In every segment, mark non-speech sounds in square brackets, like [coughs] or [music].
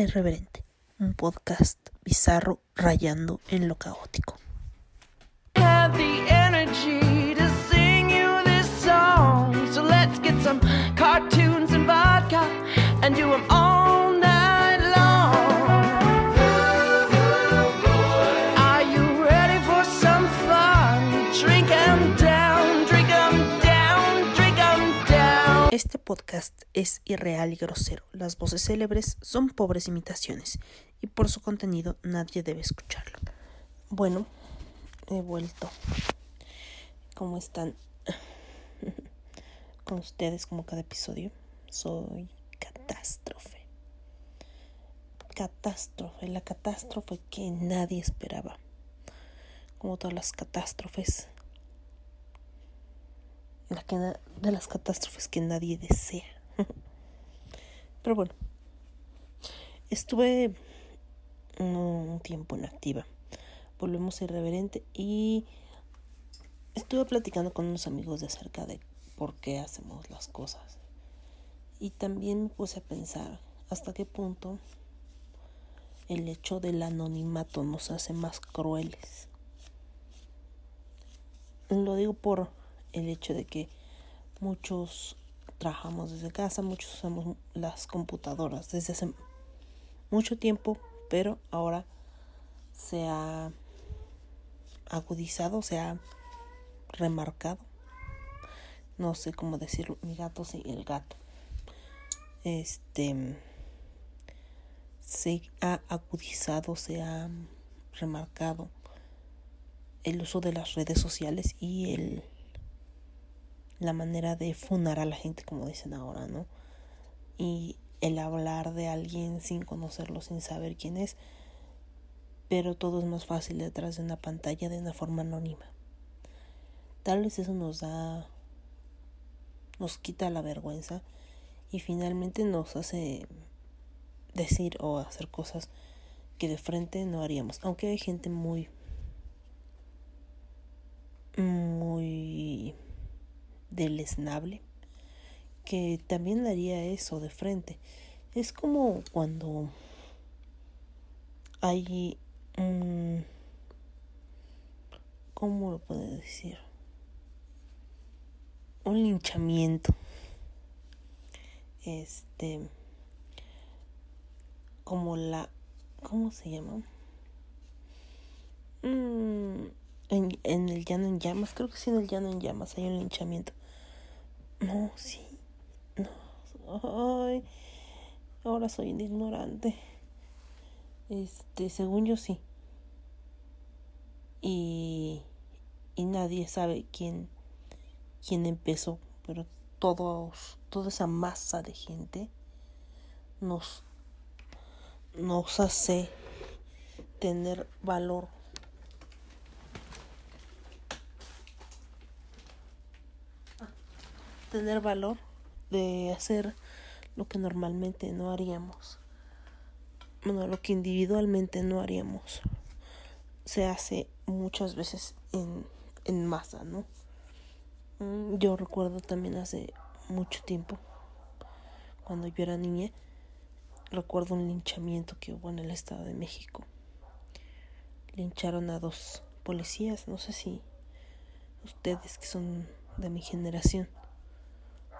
Irreverente, un podcast bizarro rayando en lo caótico. Es irreal y grosero. Las voces célebres son pobres imitaciones y por su contenido nadie debe escucharlo. Bueno, he vuelto. ¿Cómo están? [laughs] Con ustedes como cada episodio. Soy catástrofe. Catástrofe, la catástrofe que nadie esperaba. Como todas las catástrofes. La que de las catástrofes que nadie desea. [laughs] Pero bueno, estuve un tiempo inactiva. Volvemos a irreverente y estuve platicando con unos amigos de acerca de por qué hacemos las cosas. Y también me puse a pensar hasta qué punto el hecho del anonimato nos hace más crueles. Lo digo por el hecho de que muchos trabajamos desde casa, muchos usamos las computadoras desde hace mucho tiempo, pero ahora se ha agudizado, se ha remarcado. No sé cómo decirlo, mi gato sí, el gato. Este se ha agudizado, se ha remarcado el uso de las redes sociales y el la manera de funar a la gente como dicen ahora, ¿no? Y el hablar de alguien sin conocerlo, sin saber quién es, pero todo es más fácil detrás de una pantalla de una forma anónima. Tal vez eso nos da nos quita la vergüenza y finalmente nos hace decir o hacer cosas que de frente no haríamos, aunque hay gente muy muy deleznable que también haría eso de frente. Es como cuando hay un... ¿Cómo lo puedo decir? Un linchamiento. Este... Como la... ¿Cómo se llama? Mm, en, en el llano en llamas, creo que sí en el llano en llamas hay un linchamiento. No, sí. No. Ay. Ahora soy un ignorante. Este, según yo sí. Y y nadie sabe quién quién empezó, pero todos toda esa masa de gente nos nos hace tener valor tener valor de hacer lo que normalmente no haríamos. Bueno, lo que individualmente no haríamos. Se hace muchas veces en, en masa, ¿no? Mm, Yo recuerdo también hace mucho tiempo, cuando yo era niña, recuerdo un linchamiento que hubo en el Estado de México. Lincharon a dos policías, no sé si ustedes que son de mi generación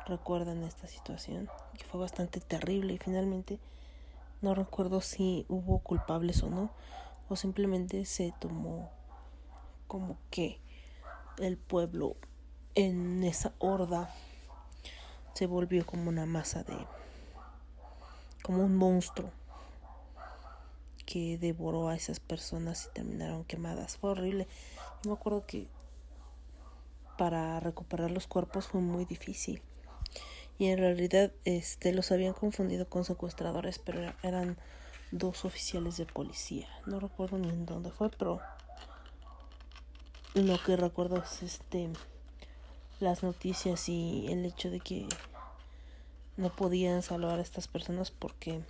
recuerdan esta situación, que fue bastante terrible y finalmente no recuerdo si hubo culpables o no, o simplemente se tomó como que el pueblo en esa horda se volvió como una masa de como un monstruo que devoró a esas personas y terminaron quemadas. Fue horrible. Me acuerdo que para recuperar los cuerpos fue muy difícil. Y en realidad este los habían confundido con secuestradores, pero era- eran dos oficiales de policía. No recuerdo ni en dónde fue, pero lo que recuerdo es este las noticias y el hecho de que no podían salvar a estas personas porque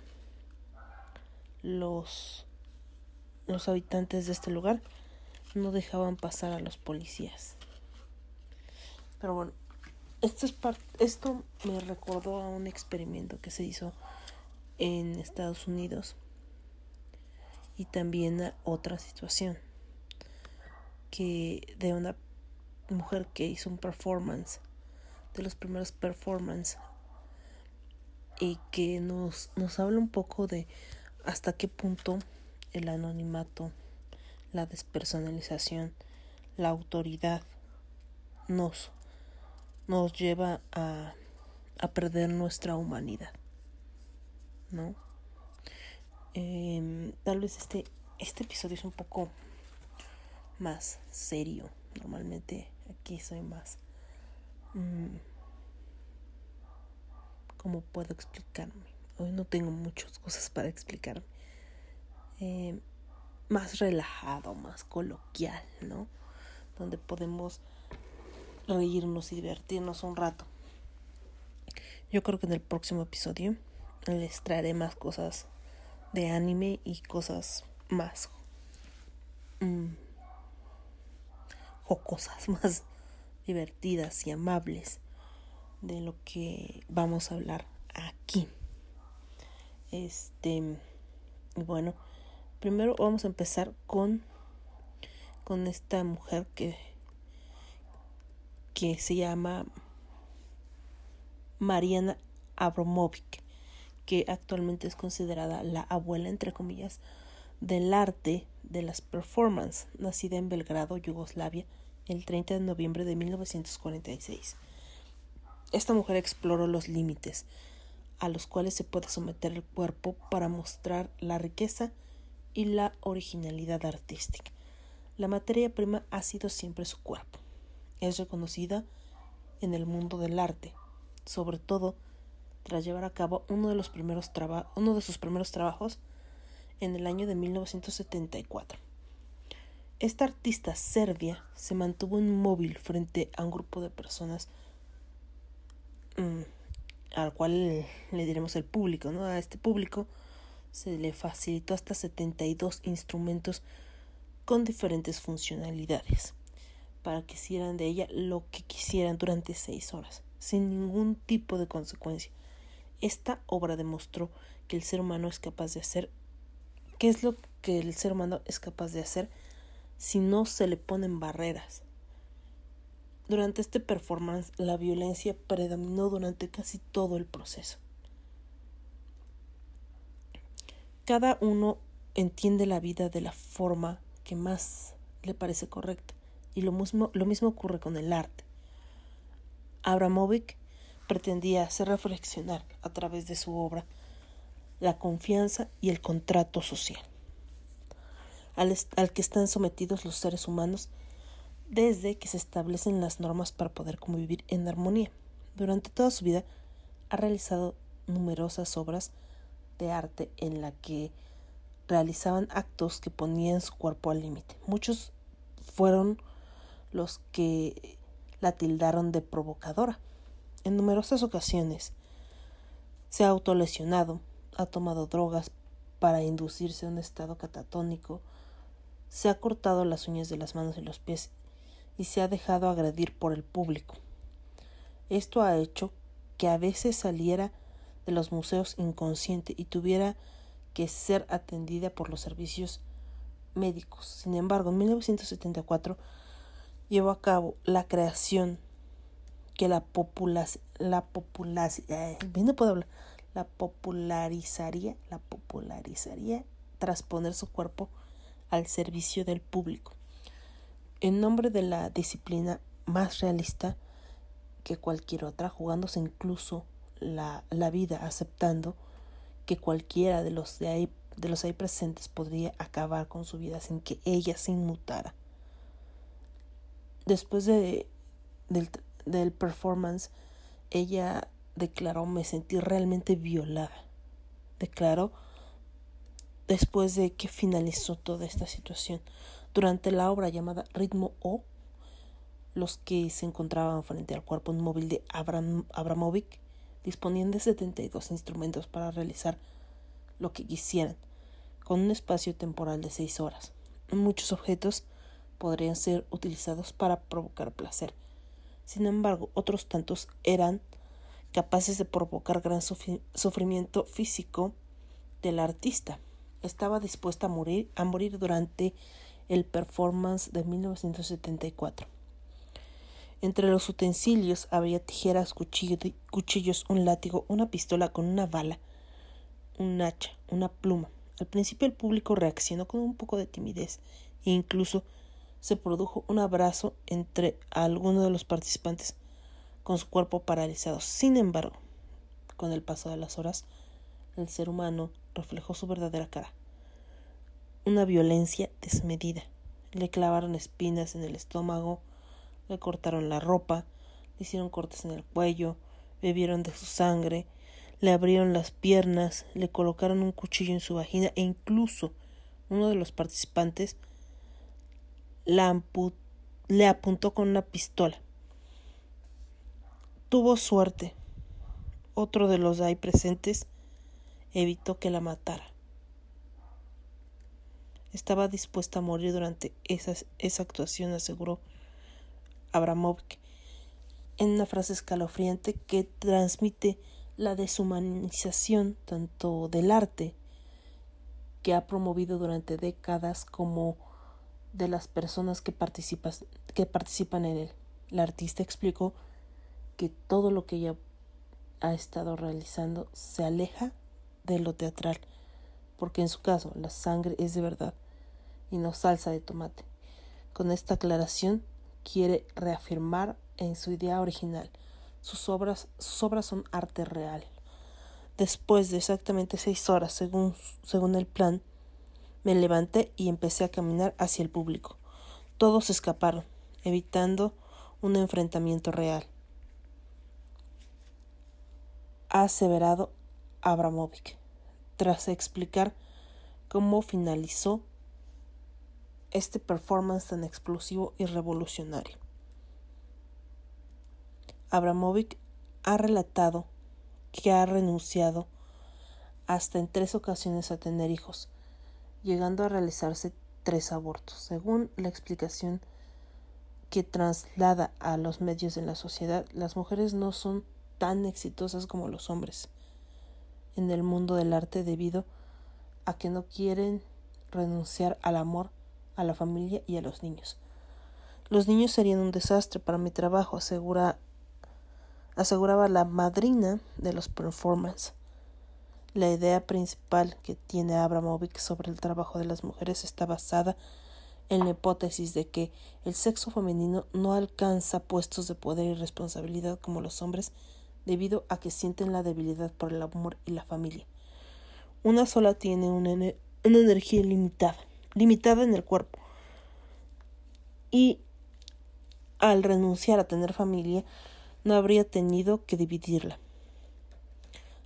los los habitantes de este lugar no dejaban pasar a los policías. Pero bueno, esto es esto me recordó a un experimento que se hizo en Estados Unidos y también otra situación que de una mujer que hizo un performance de los primeros performance y que nos, nos habla un poco de hasta qué punto el anonimato, la despersonalización, la autoridad nos, nos lleva a, a perder nuestra humanidad. ¿No? Em, tal vez este, este episodio es un poco más serio. Normalmente aquí soy más... Mm, ¿Cómo puedo explicarme? Hoy no tengo muchas cosas para explicarme. Em, más relajado, más coloquial, ¿no? Donde podemos reírnos y divertirnos un rato. Yo creo que en el próximo episodio les traeré más cosas de anime y cosas más mm, o cosas [laughs] más divertidas y amables de lo que vamos a hablar aquí. Este, bueno, primero vamos a empezar con con esta mujer que que se llama Mariana Abramovic, que actualmente es considerada la abuela, entre comillas, del arte de las performances, nacida en Belgrado, Yugoslavia, el 30 de noviembre de 1946. Esta mujer exploró los límites a los cuales se puede someter el cuerpo para mostrar la riqueza y la originalidad artística. La materia prima ha sido siempre su cuerpo es reconocida en el mundo del arte, sobre todo tras llevar a cabo uno de, sus primeros trabajos en el año de 1974. Esta artista serbia se mantuvo inmóvil frente a un grupo de personas mm, al cual le diremos el público, ¿no? A este público se le facilitó hasta 72 instrumentos con diferentes funcionalidades para que hicieran de ella lo que quisieran durante seis horas, sin ningún tipo de consecuencia. Esta obra demostró que el ser humano es capaz de hacer qué es lo que el ser humano es capaz de hacer si no se le ponen barreras. Durante este performance la violencia predominó durante casi todo el proceso. Cada uno entiende la vida de la forma que más le parece correcta. Y lo mismo, lo mismo ocurre con el arte. Abramovic pretendía hacer reflexionar a través de su obra la confianza y el contrato social al, al, que están sometidos los seres humanos desde que se establecen las normas para poder convivir en armonía. Durante toda su vida ha realizado numerosas obras de arte en la que realizaban actos que ponían su cuerpo al límite. Muchos fueron los que la tildaron de provocadora. En numerosas ocasiones se ha autolesionado, ha tomado drogas para inducirse a un estado catatónico, se ha cortado las uñas de las manos y los pies y se ha dejado agredir por el público. Esto ha hecho que a veces saliera de los museos inconsciente y tuviera que ser atendida por los servicios médicos. Sin embargo, en 1974 llevó a cabo la creación que la la puedo hablar la popularizaría la popularizaría tras poner su cuerpo al servicio del público. En nombre de la disciplina más realista que cualquier otra jugándose incluso la, la vida aceptando que cualquiera de los de ahí de los ahí presentes podría acabar con su vida sin que ella se inmutara Después de, del, del performance, ella declaró me sentí realmente violada. Declaró después de que finalizó toda esta situación. Durante la obra llamada Ritmo O, los que se encontraban frente al cuerpo inmóvil de Abram, Abramovic disponían de 72 instrumentos para realizar lo que quisieran, con un espacio temporal de 6 horas. Muchos objetos podrían ser utilizados para provocar placer. Sin embargo, otros tantos eran capaces de provocar gran sufrimiento físico del artista. Estaba dispuesta a morir, a morir durante el performance de 1974. Entre los utensilios había tijeras, cuchillos, un látigo, una pistola con una bala, un hacha, una pluma. Al principio el público reaccionó con un poco de timidez e incluso se produjo un abrazo entre algunos de los participantes con su cuerpo paralizado. Sin embargo, con el paso de las horas, el ser humano reflejó su verdadera cara. Una violencia desmedida. Le clavaron espinas en el estómago, le cortaron la ropa, le hicieron cortes en el cuello, bebieron de su sangre, le abrieron las piernas, le colocaron un cuchillo en su vagina e incluso uno de los participantes le apuntó con una pistola. Tuvo suerte. Otro de los ahí presentes evitó que la matara. Estaba dispuesta a morir durante esa, esa actuación, aseguró Abramovic, en una frase escalofriante que transmite la deshumanización tanto del arte que ha promovido durante décadas como de las personas que, que participan en él. La artista explicó que todo lo que ella ha estado realizando se aleja de lo teatral, porque en su caso la sangre es de verdad y no salsa de tomate. Con esta aclaración quiere reafirmar en su idea original. Sus obras, sus obras son arte real. Después de exactamente seis horas, según, según el plan, me levanté y empecé a caminar hacia el público. Todos escaparon, evitando un enfrentamiento real. Ha aseverado Abramovic, tras explicar cómo finalizó este performance tan explosivo y revolucionario. Abramovic ha relatado que ha renunciado hasta en tres ocasiones a tener hijos, llegando a realizarse tres abortos. Según la explicación que traslada a los medios de la sociedad, las mujeres no son tan exitosas como los hombres en el mundo del arte debido a que no quieren renunciar al amor, a la familia y a los niños. Los niños serían un desastre para mi trabajo, asegura, aseguraba la madrina de los performances. La idea principal que tiene Abramovic sobre el trabajo de las mujeres está basada en la hipótesis de que el sexo femenino no alcanza puestos de poder y responsabilidad como los hombres debido a que sienten la debilidad por el amor y la familia. Una sola tiene una, una energía limitada, limitada en el cuerpo. Y al renunciar a tener familia, no habría tenido que dividirla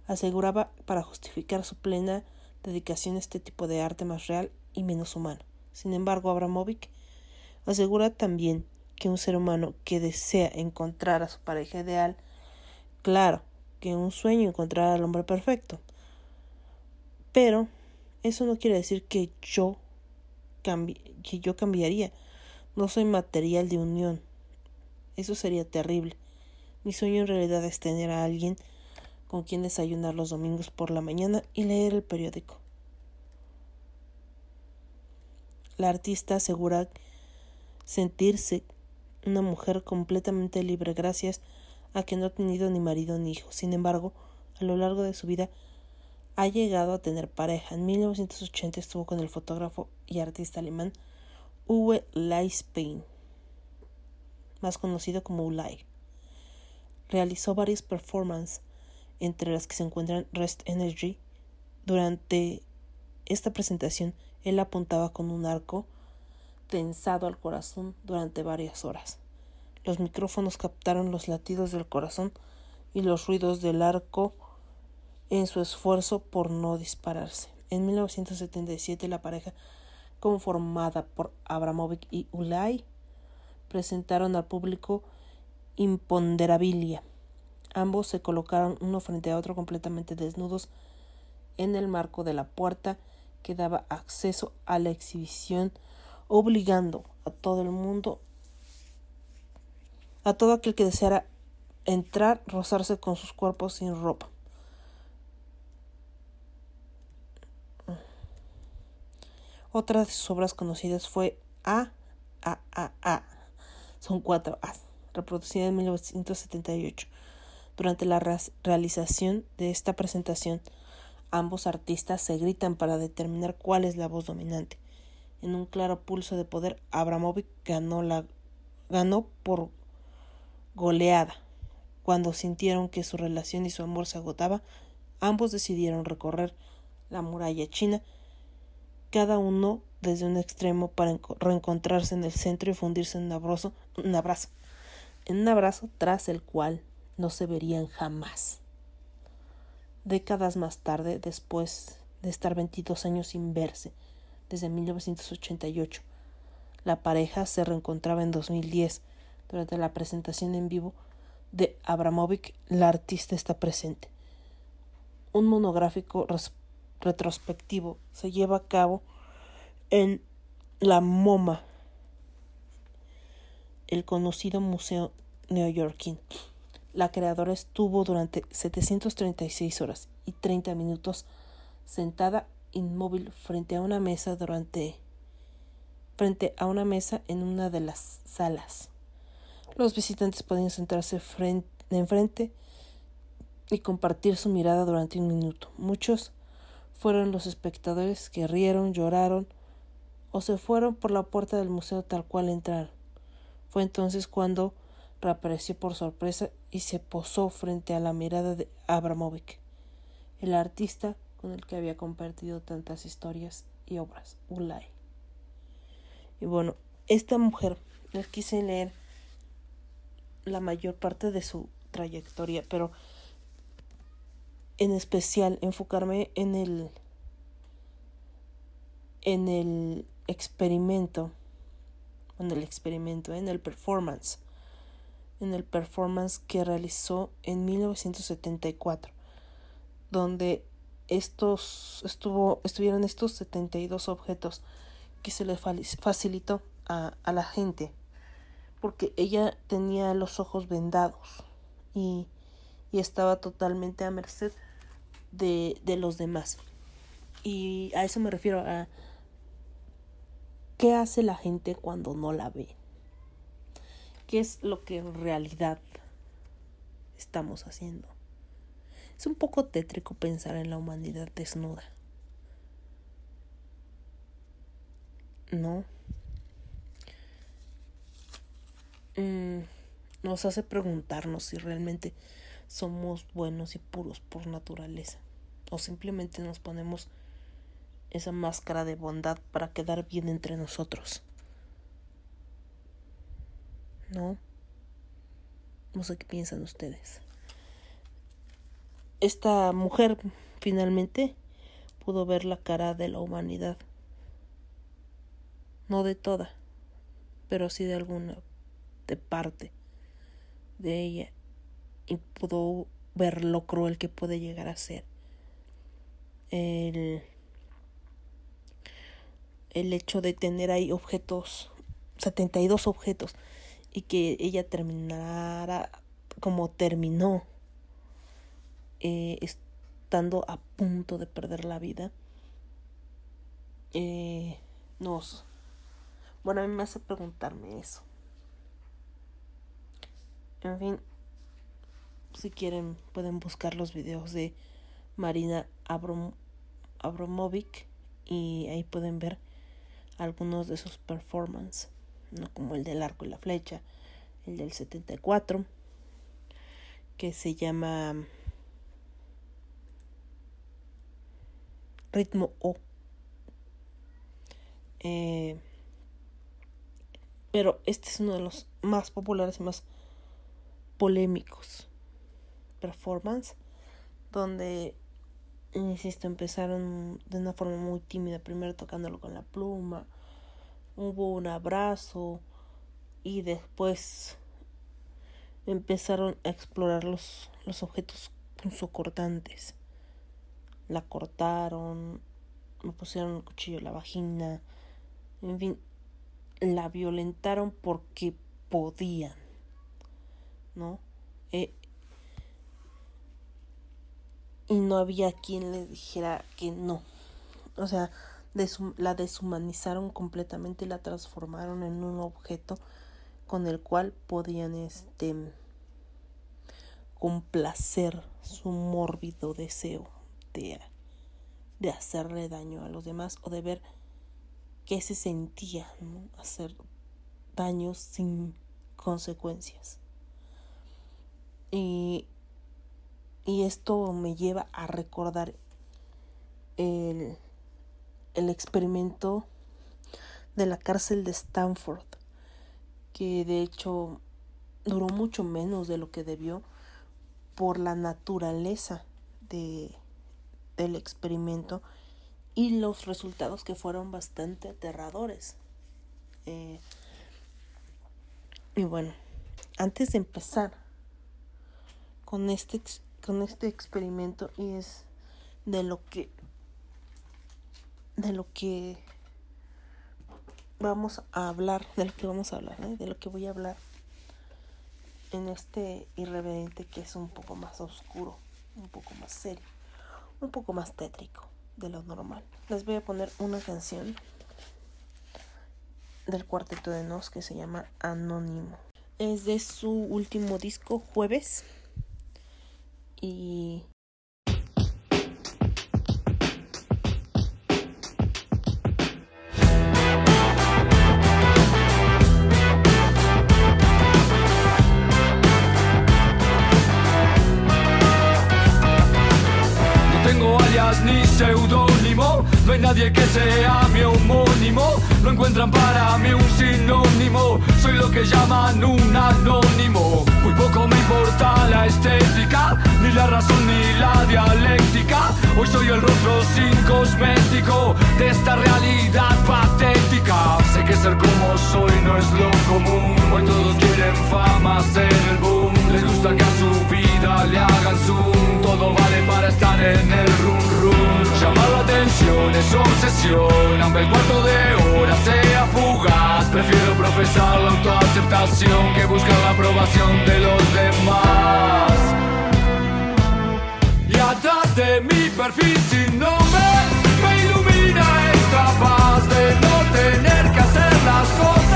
aseguraba para justificar su plena dedicación a este tipo de arte más real y menos humano. Sin embargo, Abramovic asegura también que un ser humano que desea encontrar a su pareja ideal, claro, que un sueño encontrar al hombre perfecto. Pero eso no quiere decir que yo que yo cambiaría. No soy material de unión. Eso sería terrible. Mi sueño en realidad es tener a alguien con quien desayunar los domingos por la mañana y leer el periódico. La artista asegura sentirse una mujer completamente libre gracias a que no ha tenido ni marido ni hijo. Sin embargo, a lo largo de su vida ha llegado a tener pareja. En 1980 estuvo con el fotógrafo y artista alemán Uwe Leispein, más conocido como Ulay. Realizó varias performances entre las que se encuentran Rest Energy. Durante esta presentación, él apuntaba con un arco tensado al corazón durante varias horas. Los micrófonos captaron los latidos del corazón y los ruidos del arco en su esfuerzo por no dispararse. En 1977 la pareja conformada por Abramovic y Ulay presentaron al público Imponderabilia, Ambos se colocaron uno frente a otro completamente desnudos en el marco de la puerta que daba acceso a la exhibición, obligando a todo el mundo, a todo aquel que deseara entrar, rozarse con sus cuerpos sin ropa. Otra de sus obras conocidas fue A, A, A, A. Son cuatro A, reproducida en 1978. Durante la realización de esta presentación, ambos artistas se gritan para determinar cuál es la voz dominante. En un claro pulso de poder, Abramovic ganó, la, ganó por goleada. Cuando sintieron que su relación y su amor se agotaba, ambos decidieron recorrer la muralla china, cada uno desde un extremo para reencontrarse en el centro y fundirse en un abrazo, un abrazo, en un abrazo tras el cual no se verían jamás. Décadas más tarde, después de estar 22 años sin verse, desde 1988, la pareja se reencontraba en 2010. Durante la presentación en vivo de Abramovic, la artista está presente. Un monográfico retrospectivo se lleva a cabo en la MoMA, el conocido museo neoyorquino. La creadora estuvo durante 736 horas y 30 minutos sentada inmóvil frente a una mesa durante frente a una mesa en una de las salas. Los visitantes podían sentarse frente, enfrente y compartir su mirada durante un minuto. Muchos fueron los espectadores que rieron, lloraron o se fueron por la puerta del museo tal cual entraron. Fue entonces cuando reapareció por sorpresa y se posó frente a la mirada de Abramovic, el artista con el que había compartido tantas historias y obras, Ulay. Y bueno, esta mujer, les quise leer la mayor parte de su trayectoria, pero en especial enfocarme en el en el experimento en el experimento en el performance en el performance que realizó en 1974, donde estos estuvo estuvieron estos 72 objetos que se le facilitó a, a la gente porque ella tenía los ojos vendados y, y estaba totalmente a merced de, de los demás. Y a eso me refiero a qué hace la gente cuando no la ve qué es lo que en realidad estamos haciendo. Es un poco tétrico pensar en la humanidad desnuda. ¿No? Mm, nos hace preguntarnos si realmente somos buenos y puros por naturaleza o simplemente nos ponemos esa máscara de bondad para quedar bien entre nosotros. ¿No? No sé qué piensan ustedes. Esta mujer finalmente pudo ver la cara de la humanidad. No de toda, pero sí de alguna, de parte de ella. Y pudo ver lo cruel que puede llegar a ser. El, el hecho de tener ahí objetos, 72 objetos y que ella terminara como terminó, eh, estando a punto de perder la vida, eh, nos... Bueno, a mí me hace preguntarme eso. En fin, si quieren pueden buscar los videos de Marina Abrom Abromovic y ahí pueden ver algunos de sus performances no como el del arco y la flecha, el del 74, que se llama ritmo O. Eh, pero este es uno de los más populares y más polémicos. Performance, donde, insisto, empezaron de una forma muy tímida, primero tocándolo con la pluma, hubo un abrazo y después empezaron a explorar los, los objetos punzocortantes. La cortaron, me pusieron el cuchillo en la vagina, en fin, la violentaron porque podían, ¿no? Eh, y no había quien le dijera que no. O sea, la deshumanizaron completamente y la transformaron en un objeto con el cual podían este complacer su mórbido deseo de, de hacerle daño a los demás o de ver qué se sentía hacer daños sin consecuencias. Y, y esto me lleva a recordar el, el experimento de la cárcel de Stanford, que de hecho duró mucho menos de lo que debió por la naturaleza de, del experimento y los resultados que fueron bastante aterradores. Eh, y bueno, antes de empezar con este, con este experimento y es de lo que de lo que vamos a hablar, de lo que vamos a hablar, ¿eh? de lo que voy a hablar en este irreverente que es un poco más oscuro, un poco más serio, un poco más tétrico de lo normal. Les voy a poner una canción del cuarteto de Nos que se llama Anónimo. Es de su último disco, Jueves. Y ni seudónimo, no hay nadie que sea mi homónimo. No encuentran para mí un sinónimo, soy lo que llaman un anónimo. Muy poco me importa la estética, ni la razón ni la dialéctica. Hoy soy el rostro sin cosmético de esta realidad patética. Sé que ser como soy no es lo común, hoy todos quieren fama, ser el boom. Les gusta que a su vida le hagan zoom, todo vale para estar en el run run. Llamar la atención es obsesión, aunque el cuarto de hora sea fugaz. Prefiero profesar la autoaceptación que buscar la aprobación de los demás. Y atrás de mi perfil sin nombre me ilumina esta paz de no tener que hacer las cosas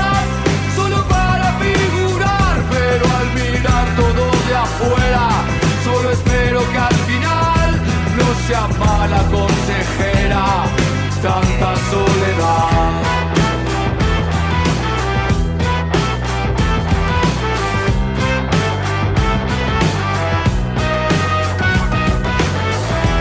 que al final no sea mala consejera tanta soledad.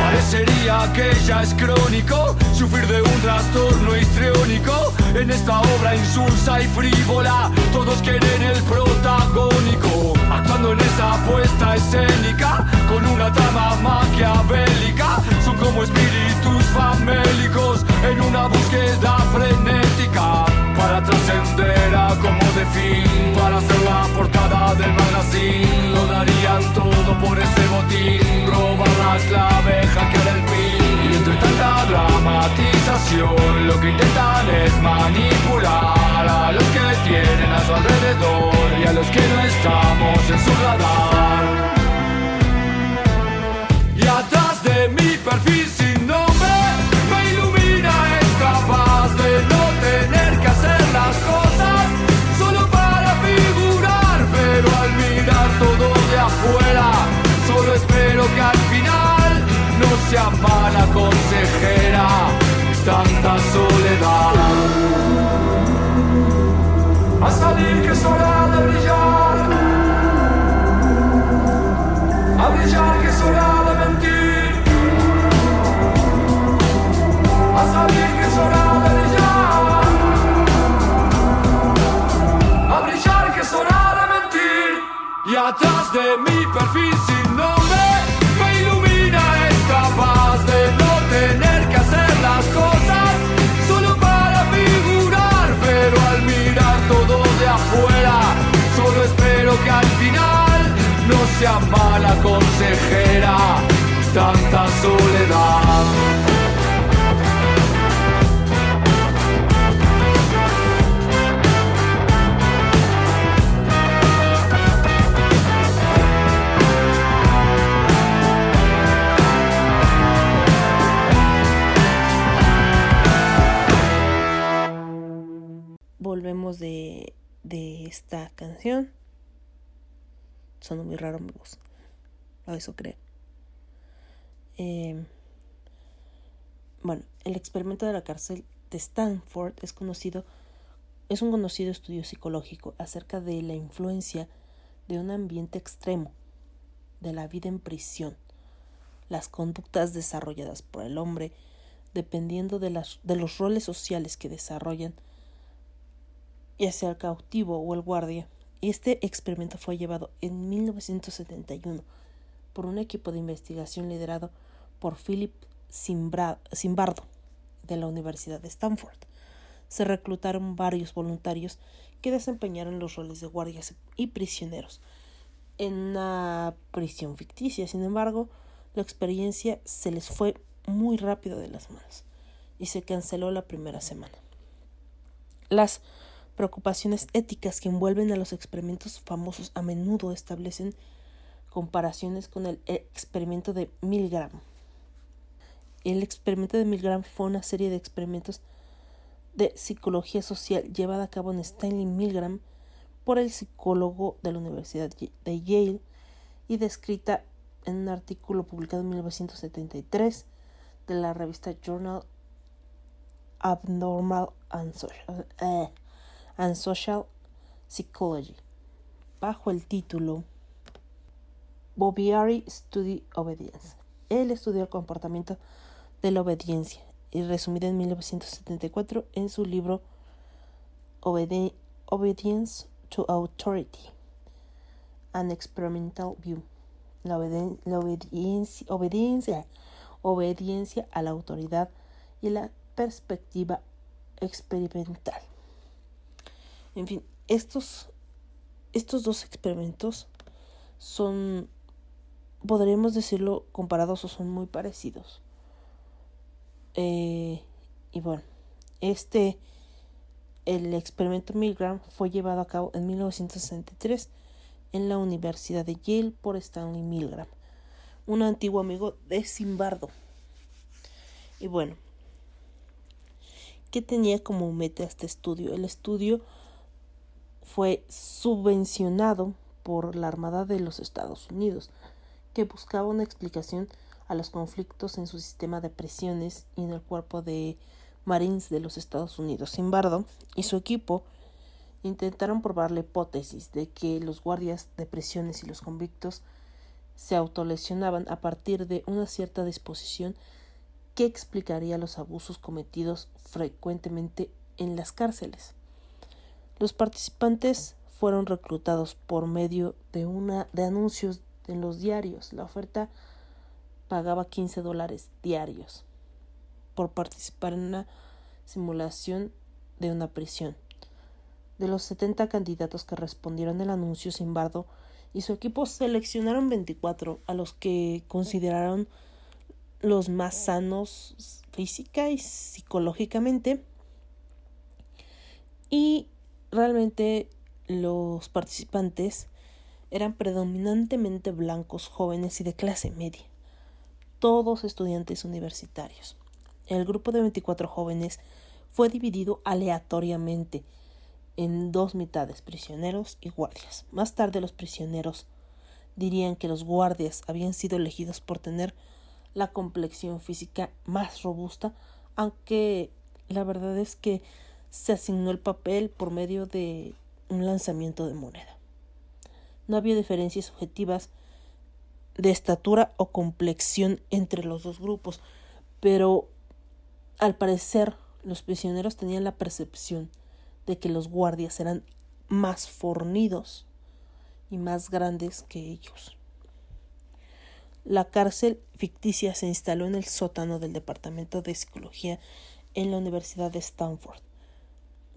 Parecería que ya es crónico sufrir de un trastorno histriónico. En esta obra insulsa y frívola, todos quieren el protagónico. Actuando en esa puesta escénica, con una trama maquiavélica. Son como espíritus famélicos en una búsqueda frenética. Para trascender a como de fin, para ser la portada del estamos en su radar. Y atrás de mi perfil sin nombre me ilumina esta paz de no tener que hacer las cosas solo para figurar, pero al mirar todo de afuera, solo espero que al final no sea mala consejera tanta soledad. A salir que es de mi perfil sin nombre. Me ilumina esta paz de no tener que hacer las cosas. Solo para figurar, pero al mirar todo de afuera, solo espero que al final no sea mala consejera. Tanta soledad. Esta canción. Sonó muy raro mi voz. A eso creo. Bueno, el experimento de la cárcel de Stanford es conocido, es un conocido estudio psicológico acerca de la influencia de un ambiente extremo de la vida en prisión, las conductas desarrolladas por el hombre, dependiendo de, las, de los roles sociales que desarrollan, ya sea el cautivo o el guardia. Este experimento fue llevado en 1971 por un equipo de investigación liderado por Philip Simbardo de la Universidad de Stanford. Se reclutaron varios voluntarios que desempeñaron los roles de guardias y prisioneros en una prisión ficticia. Sin embargo, la experiencia se les fue muy rápido de las manos y se canceló la primera semana. Las preocupaciones éticas que envuelven a los experimentos famosos a menudo establecen comparaciones con el experimento de Milgram. El experimento de Milgram fue una serie de experimentos de psicología social llevada a cabo en Stanley Milgram por el psicólogo de la Universidad de Yale y descrita en un artículo publicado en 1973 de la revista Journal Abnormal and Social, eh, and Social Psychology, bajo el título Bobiari Study Obedience. Él estudió el comportamiento de la obediencia y resumida en 1974 en su libro Obedience to Authority, An Experimental View. Obediencia, obediencia, obediencia a la autoridad y la perspectiva experimental. En fin, estos, estos dos experimentos son, podríamos decirlo, comparados o son muy parecidos. Eh, y bueno, este, el experimento Milgram fue llevado a cabo en 1963 en la Universidad de Yale por Stanley Milgram, un antiguo amigo de Simbardo. Y bueno, ¿qué tenía como meta este estudio? El estudio fue subvencionado por la Armada de los Estados Unidos, que buscaba una explicación a los conflictos en su sistema de prisiones y en el cuerpo de Marines de los Estados Unidos. Simbardo y su equipo intentaron probar la hipótesis de que los guardias de prisiones y los convictos se autolesionaban a partir de una cierta disposición que explicaría los abusos cometidos frecuentemente en las cárceles. Los participantes fueron reclutados por medio de una de anuncios en los diarios. La oferta pagaba 15 dólares diarios por participar en una simulación de una prisión. De los 70 candidatos que respondieron el anuncio, Simbardo y su equipo seleccionaron 24 a los que consideraron los más sanos física y psicológicamente y realmente los participantes eran predominantemente blancos, jóvenes y de clase media todos estudiantes universitarios. El grupo de 24 jóvenes fue dividido aleatoriamente en dos mitades, prisioneros y guardias. Más tarde los prisioneros dirían que los guardias habían sido elegidos por tener la complexión física más robusta, aunque la verdad es que se asignó el papel por medio de un lanzamiento de moneda. No había diferencias objetivas de estatura o complexión entre los dos grupos, pero al parecer los prisioneros tenían la percepción de que los guardias eran más fornidos y más grandes que ellos. La cárcel ficticia se instaló en el sótano del Departamento de Psicología en la Universidad de Stanford.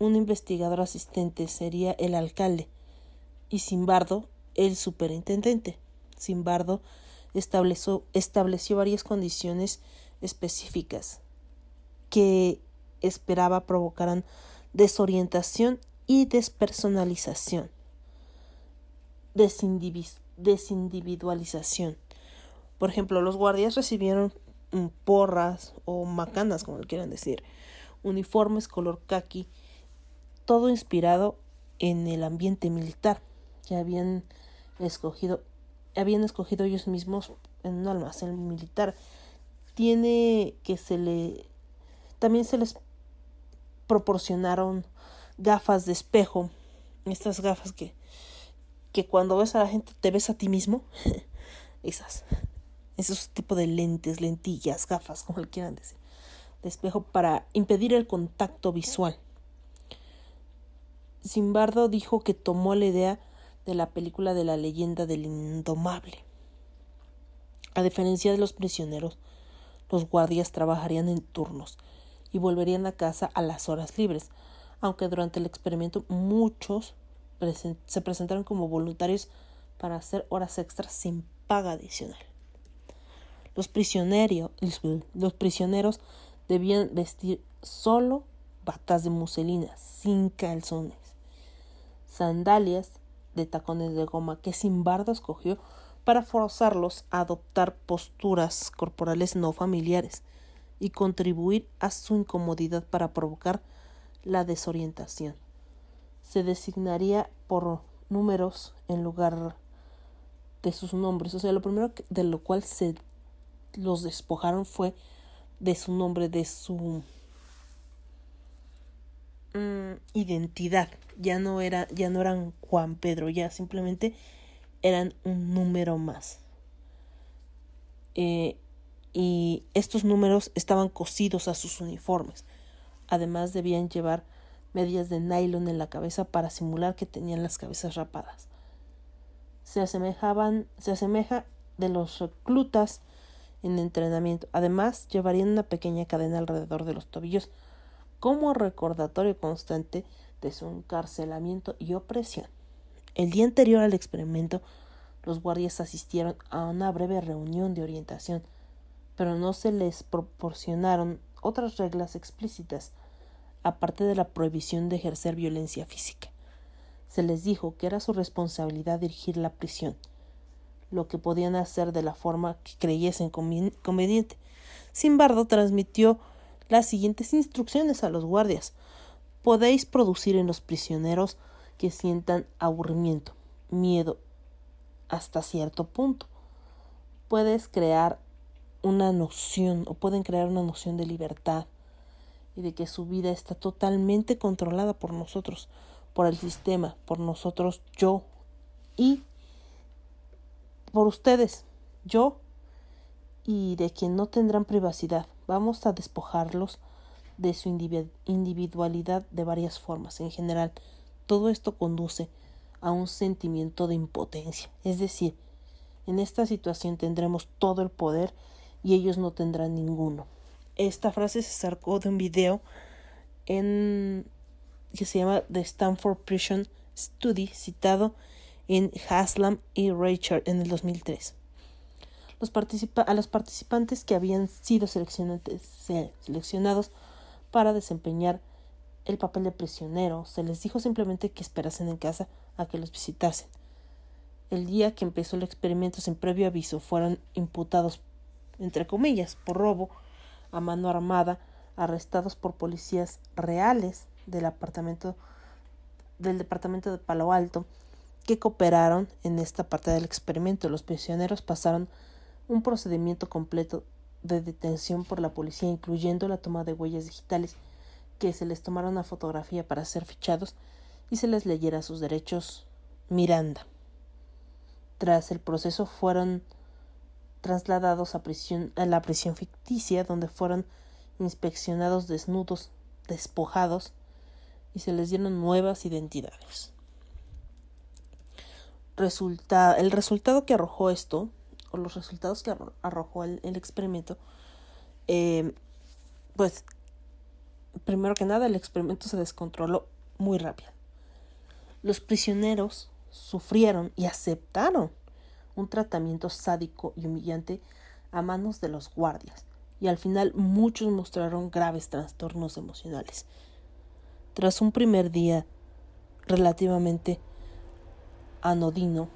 Un investigador asistente sería el alcalde y Simbardo el superintendente. Simbardo estableció, estableció varias condiciones específicas que esperaba provocaran desorientación y despersonalización, desindividualización. Por ejemplo, los guardias recibieron porras o macanas, como quieran decir, uniformes color khaki todo inspirado en el ambiente militar que habían escogido, habían escogido ellos mismos en un almacén militar. Tiene que se le, también se les proporcionaron gafas de espejo, estas gafas que, que cuando ves a la gente te ves a ti mismo, [laughs] esas, esos tipos de lentes, lentillas, gafas, como le quieran decir, de espejo para impedir el contacto visual. Simbardo dijo que tomó la idea de la película de la leyenda del indomable. A diferencia de los prisioneros, los guardias trabajarían en turnos y volverían a casa a las horas libres, aunque durante el experimento muchos se presentaron como voluntarios para hacer horas extras sin paga adicional. Los prisioneros, los prisioneros debían vestir solo batas de muselina, sin calzones, sandalias de tacones de goma que Simbardo escogió para forzarlos a adoptar posturas corporales no familiares y contribuir a su incomodidad para provocar la desorientación. Se designaría por números en lugar de sus nombres. O sea, lo primero de lo cual se los despojaron fue de su nombre, de su mm, identidad. Ya no era, ya no eran Juan Pedro, ya simplemente eran un número más. Eh, y estos números estaban cosidos a sus uniformes. Además debían llevar medias de nylon en la cabeza para simular que tenían las cabezas rapadas. Se asemejaban, se asemeja de los reclutas en entrenamiento. Además, llevarían una pequeña cadena alrededor de los tobillos como recordatorio constante de su encarcelamiento y opresión. El día anterior al experimento, los guardias asistieron a una breve reunión de orientación, pero no se les proporcionaron otras reglas explícitas, aparte de la prohibición de ejercer violencia física. Se les dijo que era su responsabilidad dirigir la prisión, lo que podían hacer de la forma que creyesen conveniente. Simbardo transmitió las siguientes instrucciones a los guardias. Podéis producir en los prisioneros que sientan aburrimiento, miedo, hasta cierto punto. Puedes crear una noción o pueden crear una noción de libertad y de que su vida está totalmente controlada por nosotros, por el sistema, por nosotros, yo y por ustedes, yo y de que no tendrán privacidad. Vamos a despojarlos de su individualidad de varias formas. En general, todo esto conduce a un sentimiento de impotencia. Es decir, en esta situación tendremos todo el poder y ellos no tendrán ninguno. Esta frase se sacó de un video en que se llama The Stanford Prison Study, citado en Haslam y Richard en el 2003. Los a los participantes que habían sido seleccionados para desempeñar el papel de prisionero se les dijo simplemente que esperasen en casa a que los visitasen. El día que empezó el experimento sin previo aviso fueron imputados, entre comillas, por robo a mano armada, arrestados por policías reales del apartamento del departamento de Palo Alto que cooperaron en esta parte del experimento. Los prisioneros pasaron un procedimiento completo de detención por la policía, incluyendo la toma de huellas digitales, que se les tomara una fotografía para ser fichados y se les leyera sus derechos Miranda. Tras el proceso fueron trasladados a, prisión, a la prisión ficticia, donde fueron inspeccionados desnudos, despojados, y se les dieron nuevas identidades el resultado que arrojó esto, o los resultados que arrojó el, experimento, eh, pues primero que nada el experimento se descontroló muy rápido. Los prisioneros sufrieron y aceptaron un tratamiento sádico y humillante a manos de los guardias, y al final muchos mostraron graves trastornos emocionales. Tras un primer día relativamente anodino.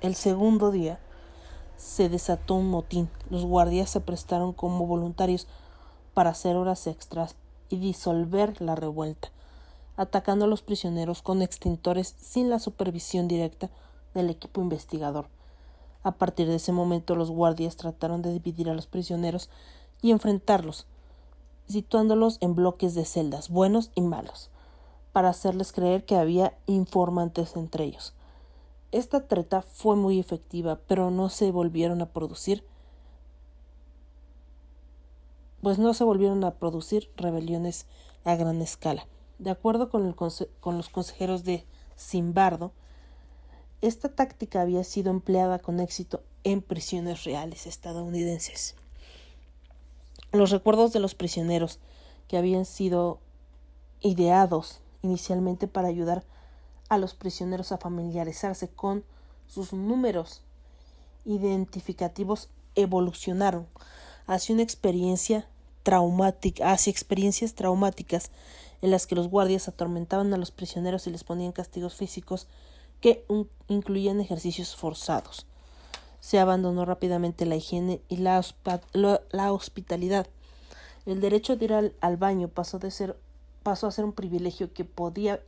El segundo día se desató un motín. Los guardias se prestaron como voluntarios para hacer horas extras y disolver la revuelta. atacando a los prisioneros con extintores sin la supervisión directa del equipo investigador. A partir de ese momento los guardias trataron de dividir a los prisioneros y enfrentarlos, situándolos en bloques de celdas, buenos y malos, para hacerles creer que había informantes entre ellos. Esta treta fue muy efectiva, pero no se volvieron a producir pues no se volvieron a producir rebeliones a gran escala. De acuerdo con, los consejeros de Simbardo, esta táctica había sido empleada con éxito en prisiones reales estadounidenses. Los recuerdos de los prisioneros que habían sido ideados inicialmente para ayudar a los prisioneros a familiarizarse con sus números identificativos evolucionaron hacia una experiencia traumática, hacia experiencias traumáticas en las que los guardias atormentaban a los prisioneros y les ponían castigos físicos que incluían ejercicios forzados. Se abandonó rápidamente la higiene y la, la hospitalidad. El derecho de ir al, al, baño pasó, de ser, pasó a ser un privilegio que podía,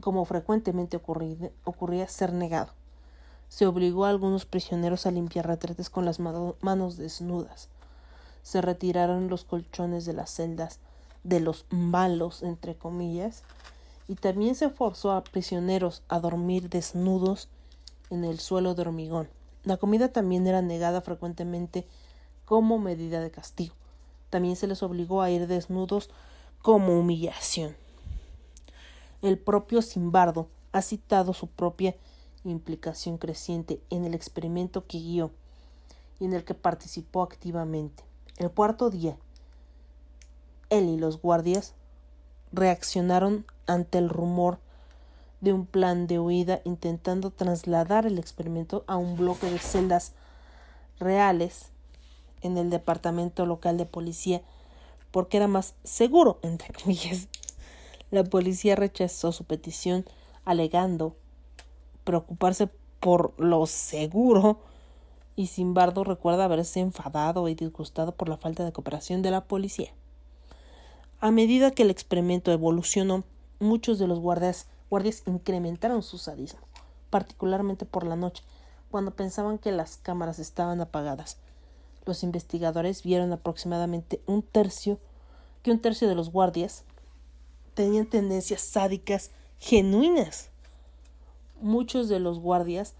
como frecuentemente ocurría, ser negado. Se obligó a algunos prisioneros a limpiar retretes con las manos desnudas. Se retiraron los colchones de las celdas de los malos, entre comillas, y también se forzó a prisioneros a dormir desnudos en el suelo de hormigón. La comida también era negada frecuentemente como medida de castigo. También se les obligó a ir desnudos como humillación. El propio Simbardo ha citado su propia implicación creciente en el experimento que guió y en el que participó activamente. El cuarto día, él y los guardias reaccionaron ante el rumor de un plan de huida intentando trasladar el experimento a un bloque de celdas reales en el departamento local de policía porque era más seguro, entre comillas. La policía rechazó su petición alegando preocuparse por lo seguro y Simbardo recuerda haberse enfadado y disgustado por la falta de cooperación de la policía. A medida que el experimento evolucionó, muchos de los guardias, guardias incrementaron su sadismo, particularmente por la noche, cuando pensaban que las cámaras estaban apagadas. Los investigadores vieron aproximadamente un tercio que un tercio de los guardias tenían tendencias sádicas genuinas. Muchos de los guardias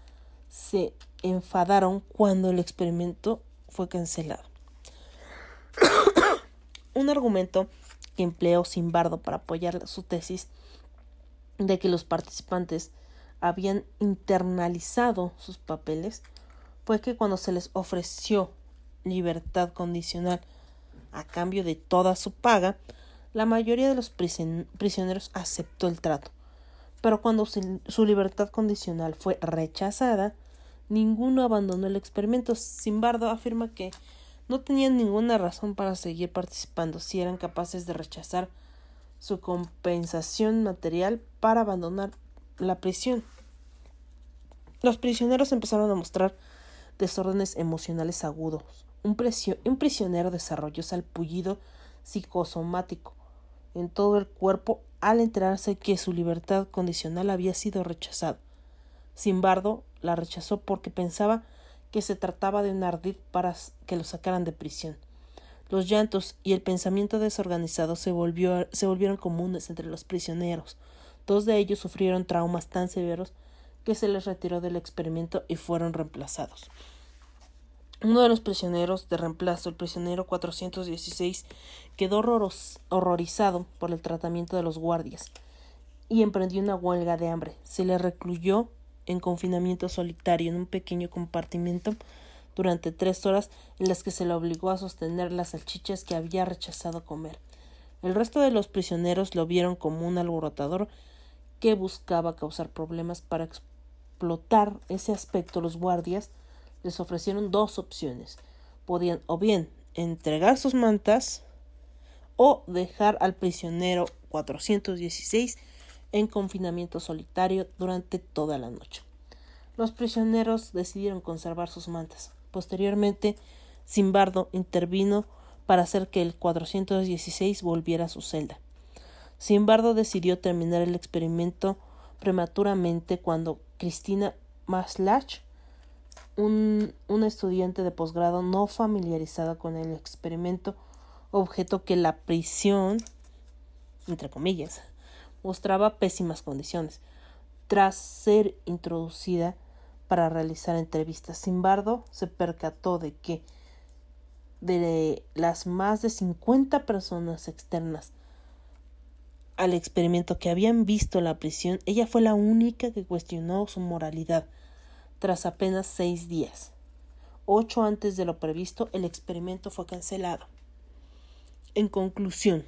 se enfadaron cuando el experimento fue cancelado. [coughs] un argumento que empleó Simbardo para apoyar su tesis de que los participantes habían internalizado sus papeles fue que cuando se les ofreció libertad condicional a cambio de toda su paga, la mayoría de los prisioneros aceptó el trato. Pero cuando su libertad condicional fue rechazada, ninguno abandonó el experimento. Simbardo afirma que no tenían ninguna razón para seguir participando si eran capaces de rechazar su compensación material para abandonar la prisión. Los prisioneros empezaron a mostrar desórdenes emocionales agudos. Un, prisionero desarrolló salpullido psicosomático en todo el cuerpo al enterarse que su libertad condicional había sido rechazada. Simbardo la rechazó porque pensaba que se trataba de un ardid para que lo sacaran de prisión. Los llantos y el pensamiento desorganizado se, volvió, se volvieron comunes entre los prisioneros. Dos de ellos sufrieron traumas tan severos que se les retiró del experimento y fueron reemplazados. Uno de los prisioneros de reemplazo, el prisionero 416, quedó horrorizado por el tratamiento de los guardias y emprendió una huelga de hambre. Se le recluyó en confinamiento solitario en un pequeño compartimiento durante tres horas en las que se le obligó a sostener las salchichas que había rechazado comer. El resto de los prisioneros lo vieron como un alborotador que buscaba causar problemas para explotar ese aspecto. Los guardias les ofrecieron dos opciones. Podían o bien entregar sus mantas o dejar al prisionero 416 en confinamiento solitario durante toda la noche. Los prisioneros decidieron conservar sus mantas. Posteriormente, Simbardo intervino para hacer que el 416 volviera a su celda. Sin embargo, decidió terminar el experimento prematuramente cuando Cristina Maslach, un, una estudiante de posgrado no familiarizada con el experimento, objeto que la prisión, entre comillas, mostraba pésimas condiciones, tras ser introducida para realizar entrevistas. Sin embargo, se percató de que de las más de 50 personas externas al experimento que habían visto la prisión, ella fue la única que cuestionó su moralidad tras apenas seis días. Ocho antes de lo previsto, el experimento fue cancelado. En conclusión,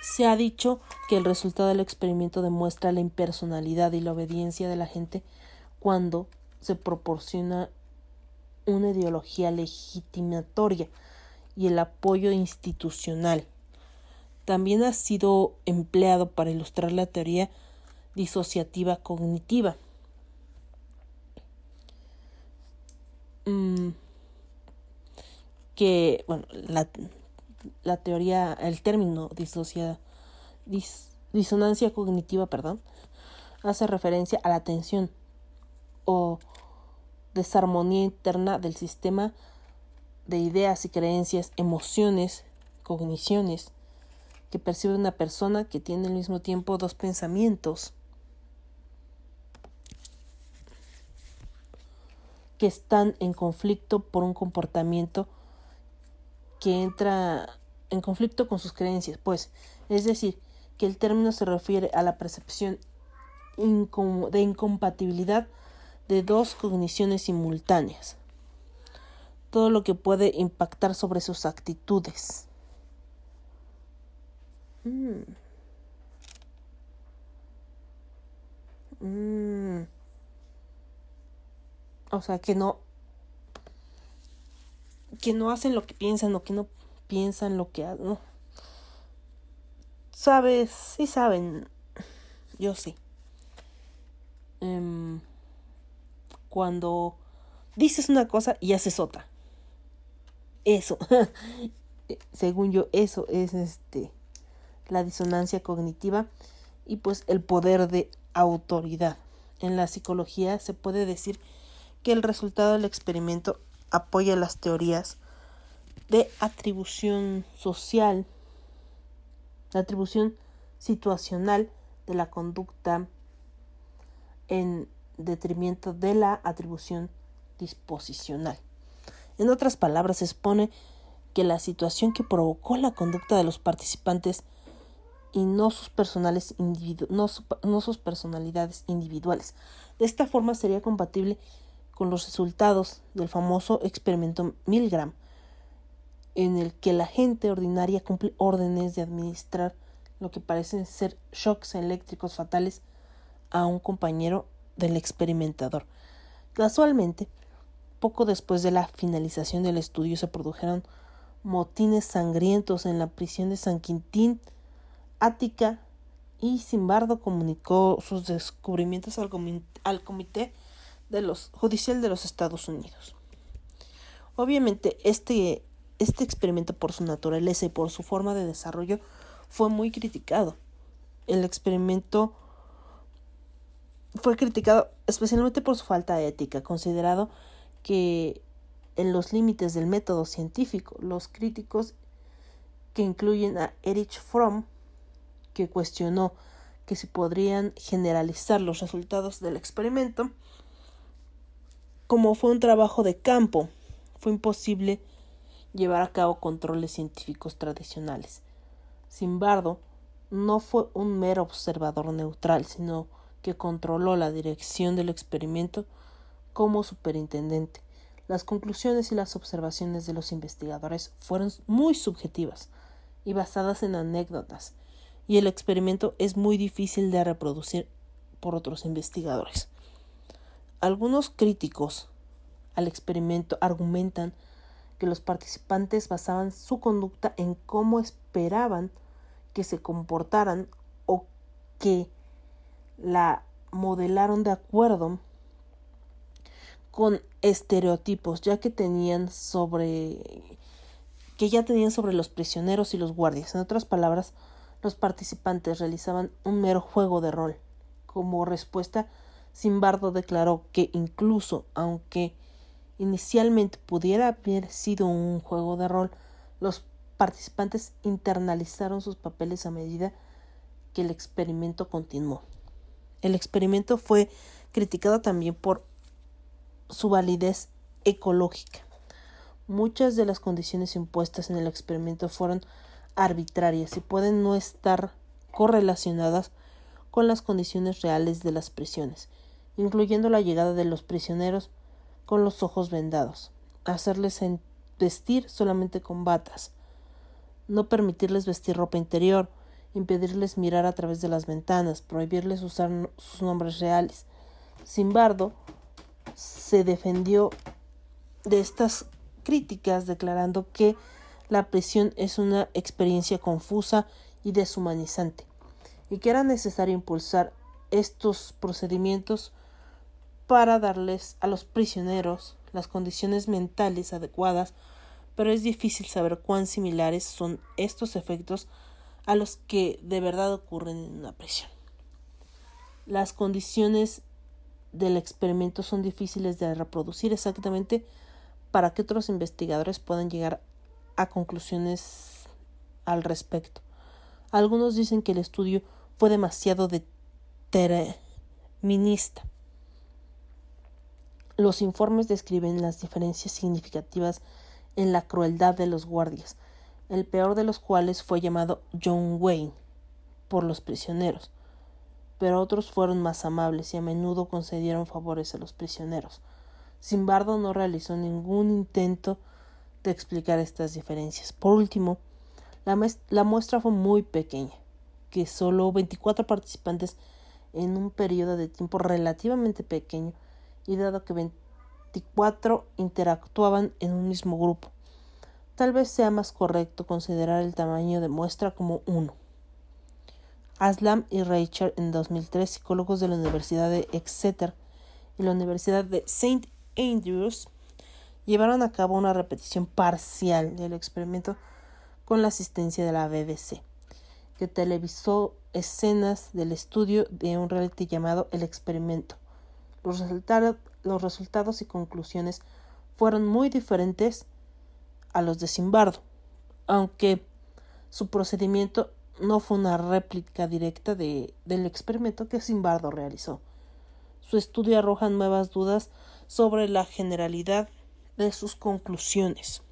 se ha dicho que el resultado del experimento demuestra la impersonalidad y la obediencia de la gente cuando se proporciona una ideología legitimatoria y el apoyo institucional. También ha sido empleado para ilustrar la teoría disociativa cognitiva. Mm, que, bueno, la, la, teoría, el término disocia, disonancia cognitiva, perdón, hace referencia a la atención o desarmonía interna del sistema de ideas y creencias, emociones, cogniciones que percibe una persona que tiene al mismo tiempo dos pensamientos que están en conflicto por un comportamiento que entra en conflicto con sus creencias, pues, es decir, que el término se refiere a la percepción de incompatibilidad de dos cogniciones simultáneas, todo lo que puede impactar sobre sus actitudes. Mm. Mm. O sea, que no que no hacen lo que piensan o que no piensan lo que hacen. Sabes, sí saben. Yo sí. Em, cuando dices una cosa y haces otra. Eso. [laughs] Según yo, eso es este la disonancia cognitiva y pues el poder de autoridad. En la psicología se puede decir que el resultado del experimento apoya las teorías de atribución social, la atribución situacional de la conducta en detrimento de la atribución disposicional. En otras palabras, se expone que la situación que provocó la conducta de los participantes y no sus, personales no, no sus personalidades individuales. De esta forma sería compatible con los resultados del famoso experimento Milgram, en el que la gente ordinaria cumple órdenes de administrar lo que parecen ser shocks eléctricos fatales a un compañero del experimentador. Casualmente, poco después de la finalización del estudio se produjeron motines sangrientos en la prisión de San Quintín, Ática, y Simbardo comunicó sus descubrimientos al, Comité de los, Judicial de los Estados Unidos. Obviamente, este, este experimento por su naturaleza y por su forma de desarrollo fue muy criticado. El experimento fue criticado especialmente por su falta de ética, considerado que en los límites del método científico, los críticos que incluyen a Erich Fromm, que cuestionó que se podrían generalizar los resultados del experimento, como fue un trabajo de campo, fue imposible llevar a cabo controles científicos tradicionales. Sin embargo, no fue un mero observador neutral, sino que controló la dirección del experimento como superintendente. Las conclusiones y las observaciones de los investigadores fueron muy subjetivas y basadas en anécdotas, y el experimento es muy difícil de reproducir por otros investigadores. Algunos críticos al experimento argumentan que los participantes basaban su conducta en cómo esperaban que se comportaran o que la modelaron de acuerdo con estereotipos, ya que tenían sobre que ya tenían sobre los prisioneros y los guardias. En otras palabras, los participantes realizaban un mero juego de rol. Como respuesta, Simbardo declaró que incluso aunque inicialmente pudiera haber sido un juego de rol, los participantes internalizaron sus papeles a medida que el experimento continuó. El experimento fue criticado también por su validez ecológica. Muchas de las condiciones impuestas en el experimento fueron arbitrarias y pueden no estar correlacionadas con las condiciones reales de las prisiones, incluyendo la llegada de los prisioneros con los ojos vendados, hacerles vestir solamente con batas, no permitirles vestir ropa interior, impedirles mirar a través de las ventanas, prohibirles usar sus nombres reales. Sin embargo, se defendió de estas críticas declarando que la prisión es una experiencia confusa y deshumanizante y que era necesario impulsar estos procedimientos para darles a los prisioneros las condiciones mentales adecuadas, pero es difícil saber cuán similares son estos efectos a los que de verdad ocurren en una prisión. Las condiciones del experimento son difíciles de reproducir exactamente para que otros investigadores puedan llegar a conclusiones al respecto. Algunos dicen que el estudio fue demasiado determinista. Los informes describen las diferencias significativas en la crueldad de los guardias, el peor de los cuales fue llamado John Wayne por los prisioneros, pero otros fueron más amables y a menudo concedieron favores a los prisioneros. Simbardo no realizó ningún intento de explicar estas diferencias. Por último, la, la muestra fue muy pequeña, que solo 24 participantes en un periodo de tiempo relativamente pequeño y dado que 24 interactuaban en un mismo grupo. Tal vez sea más correcto considerar el tamaño de muestra como uno. Aslam y Rachel en 2003, psicólogos de la Universidad de Exeter y la Universidad de St. Andrews llevaron a cabo una repetición parcial del experimento con la asistencia de la BBC, que televisó escenas del estudio de un reality llamado El Experimento. Los, resultados y conclusiones fueron muy diferentes a los de Simbardo, aunque su procedimiento no fue una réplica directa de, del experimento que Simbardo realizó. Su estudio arroja nuevas dudas sobre la generalidad de sus conclusiones.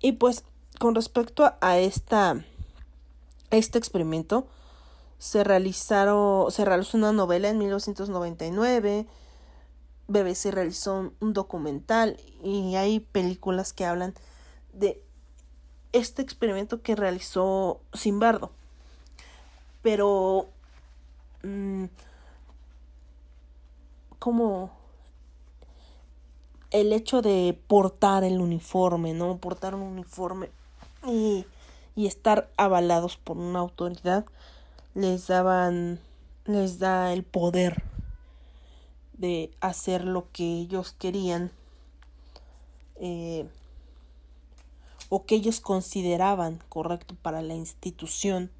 Y pues con respecto a esta este experimento se realizaron se realizó una novela en 1999 BBC realizó un documental y hay películas que hablan de este experimento que realizó Simbardo pero mm, como el hecho de portar el uniforme, ¿no? Portar un uniforme y, y estar avalados por una autoridad les daban, les da el poder de hacer lo que ellos querían eh, o que ellos consideraban correcto para la institución,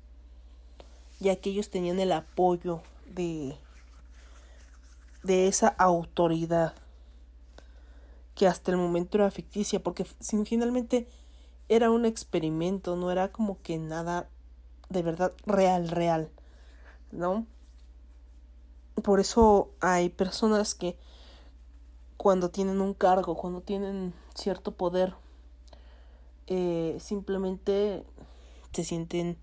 ya que ellos tenían el apoyo de, de esa autoridad que hasta el momento era ficticia, porque finalmente era un experimento, no era como que nada de verdad real, real, ¿no? Por eso hay personas que cuando tienen un cargo, cuando tienen cierto poder, eh, simplemente se sienten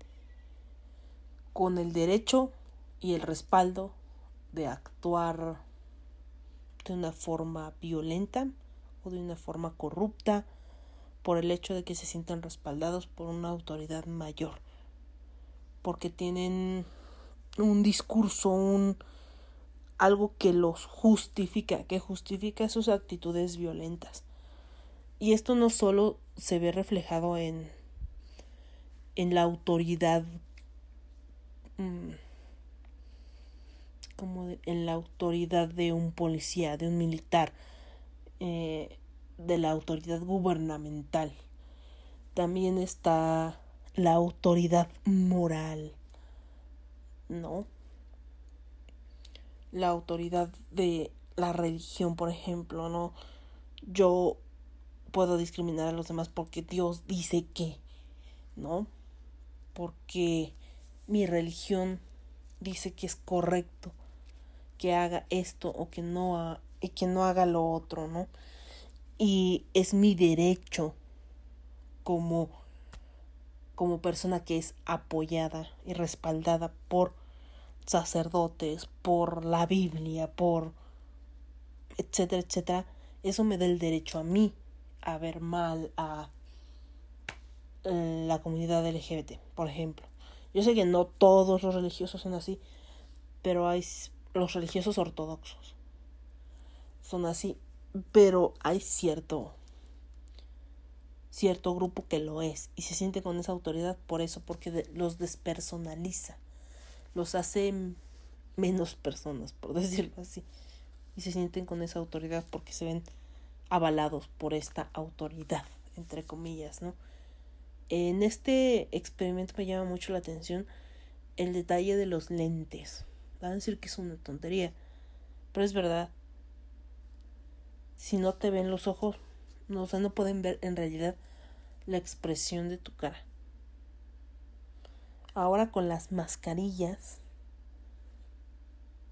con el derecho y el respaldo de actuar de una forma violenta o de una forma corrupta por el hecho de que se sientan respaldados por una autoridad mayor, porque tienen un discurso, un algo que los justifica, que justifica sus actitudes violentas. Y esto no solo se ve reflejado en en la autoridad mm, como en la autoridad de un policía, de un militar, eh, de la autoridad gubernamental. También está la autoridad moral. No. La autoridad de la religión, por ejemplo, ¿no? Yo puedo discriminar a los demás porque Dios dice que, ¿no? Porque mi religión dice que es correcto que haga esto o que no y que no haga lo otro, ¿no? Y es mi derecho como como persona que es apoyada y respaldada por sacerdotes, por la Biblia, por etcétera, etcétera, eso me da el derecho a mí a ver mal a la comunidad LGBT, por ejemplo. Yo sé que no todos los religiosos son así, pero hay los religiosos ortodoxos son así, pero hay cierto cierto grupo que lo es y se siente con esa autoridad por eso, porque los despersonaliza, los hace menos personas, por [laughs] decirlo así, y se sienten con esa autoridad porque se ven avalados por esta autoridad, entre comillas, ¿no? En este experimento me llama mucho la atención el detalle de los lentes. Van a decir que es una tontería, pero es verdad. Si no te ven los ojos, no, o sea, no pueden ver en realidad la expresión de tu cara. Ahora con las mascarillas,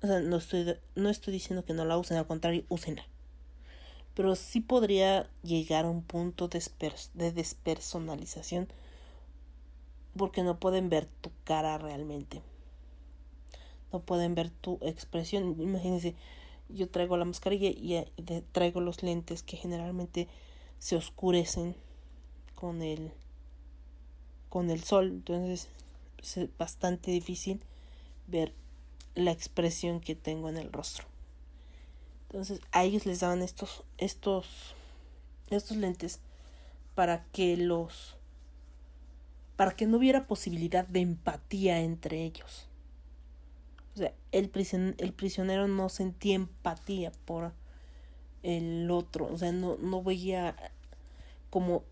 o sea, no estoy, no estoy diciendo que no la usen, al contrario, úsenla. Pero sí podría llegar a un punto de, de despersonalización porque no pueden ver tu cara realmente. No pueden ver tu expresión. Imagínense, yo traigo la mascarilla y eh, traigo los lentes que generalmente se oscurecen con el con el sol. Entonces es bastante difícil ver la expresión que tengo en el rostro. Entonces a ellos les daban estos estos estos lentes para que los para que no hubiera posibilidad de empatía entre ellos. O sea, el, el prisionero no sentía empatía por el otro, o sea, no, no veía como,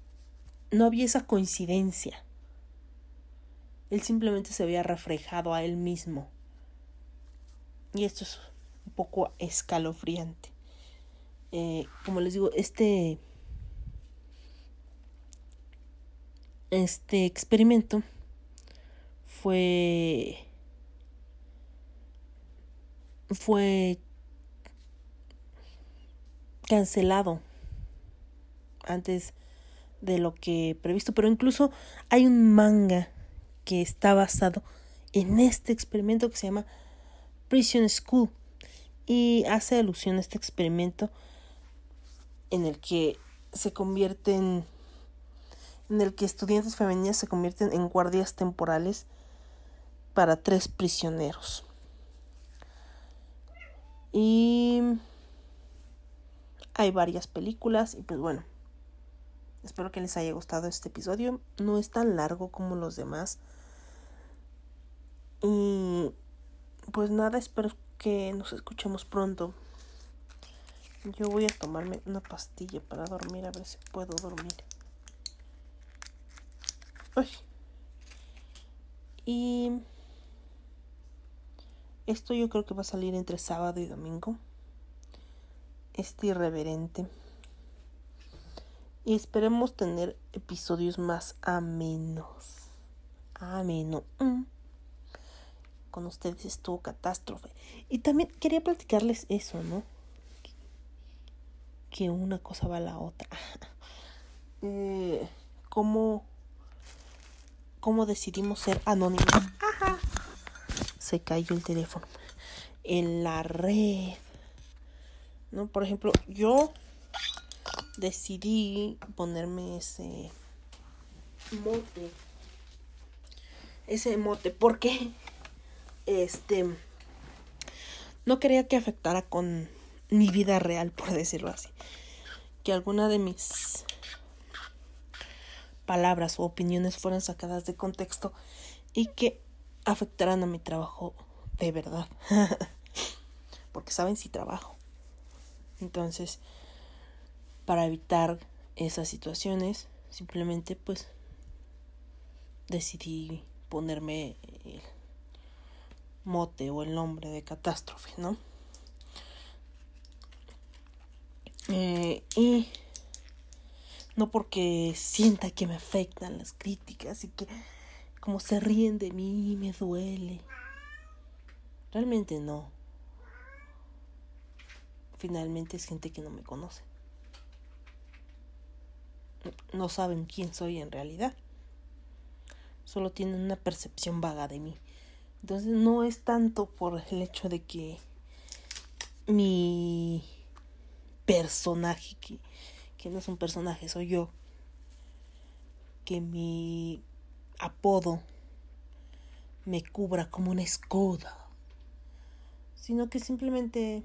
no había esa coincidencia. Él simplemente se había reflejado a él mismo. Y esto es un poco escalofriante. Eh, como les digo, este, este experimento fue fue cancelado antes de lo que previsto, pero incluso hay un manga que está basado en este experimento que se llama Prison School y hace alusión a este experimento en el que se convierten en el que estudiantes femeninas se convierten en guardias temporales para tres prisioneros. Y hay varias películas y pues bueno, espero que les haya gustado este episodio. No es tan largo como los demás. Y pues nada, espero que nos escuchemos pronto. Yo voy a tomarme una pastilla para dormir, a ver si puedo dormir. Y esto yo creo que va a salir entre sábado y domingo. Este irreverente. Y esperemos tener episodios más amenos. Ameno. Mm. Con ustedes estuvo catástrofe. Y también quería platicarles eso, ¿no? Que una cosa va a la otra. [laughs] eh, ¿Cómo, cómo decidimos ser anónimos? Se cayó el teléfono. En la red. ¿No? Por ejemplo, yo decidí ponerme ese mote. Ese mote. porque Este. No quería que afectara con mi vida real, por decirlo así. Que alguna de mis palabras o opiniones fueran sacadas de contexto y que afectarán a mi trabajo de verdad. [laughs] Porque saben si trabajo. Entonces, para evitar esas situaciones, simplemente pues decidí ponerme el mote o el nombre de catástrofe, ¿no? Eh, y no porque sienta que me afectan las críticas y que como se ríen de mí me duele. Realmente no. Finalmente es gente que no me conoce. No saben quién soy en realidad. Solo tienen una percepción vaga de mí. Entonces no es tanto por el hecho de que mi personaje, que, que no es un personaje, soy yo, que mi apodo me cubra como una escudo, sino que simplemente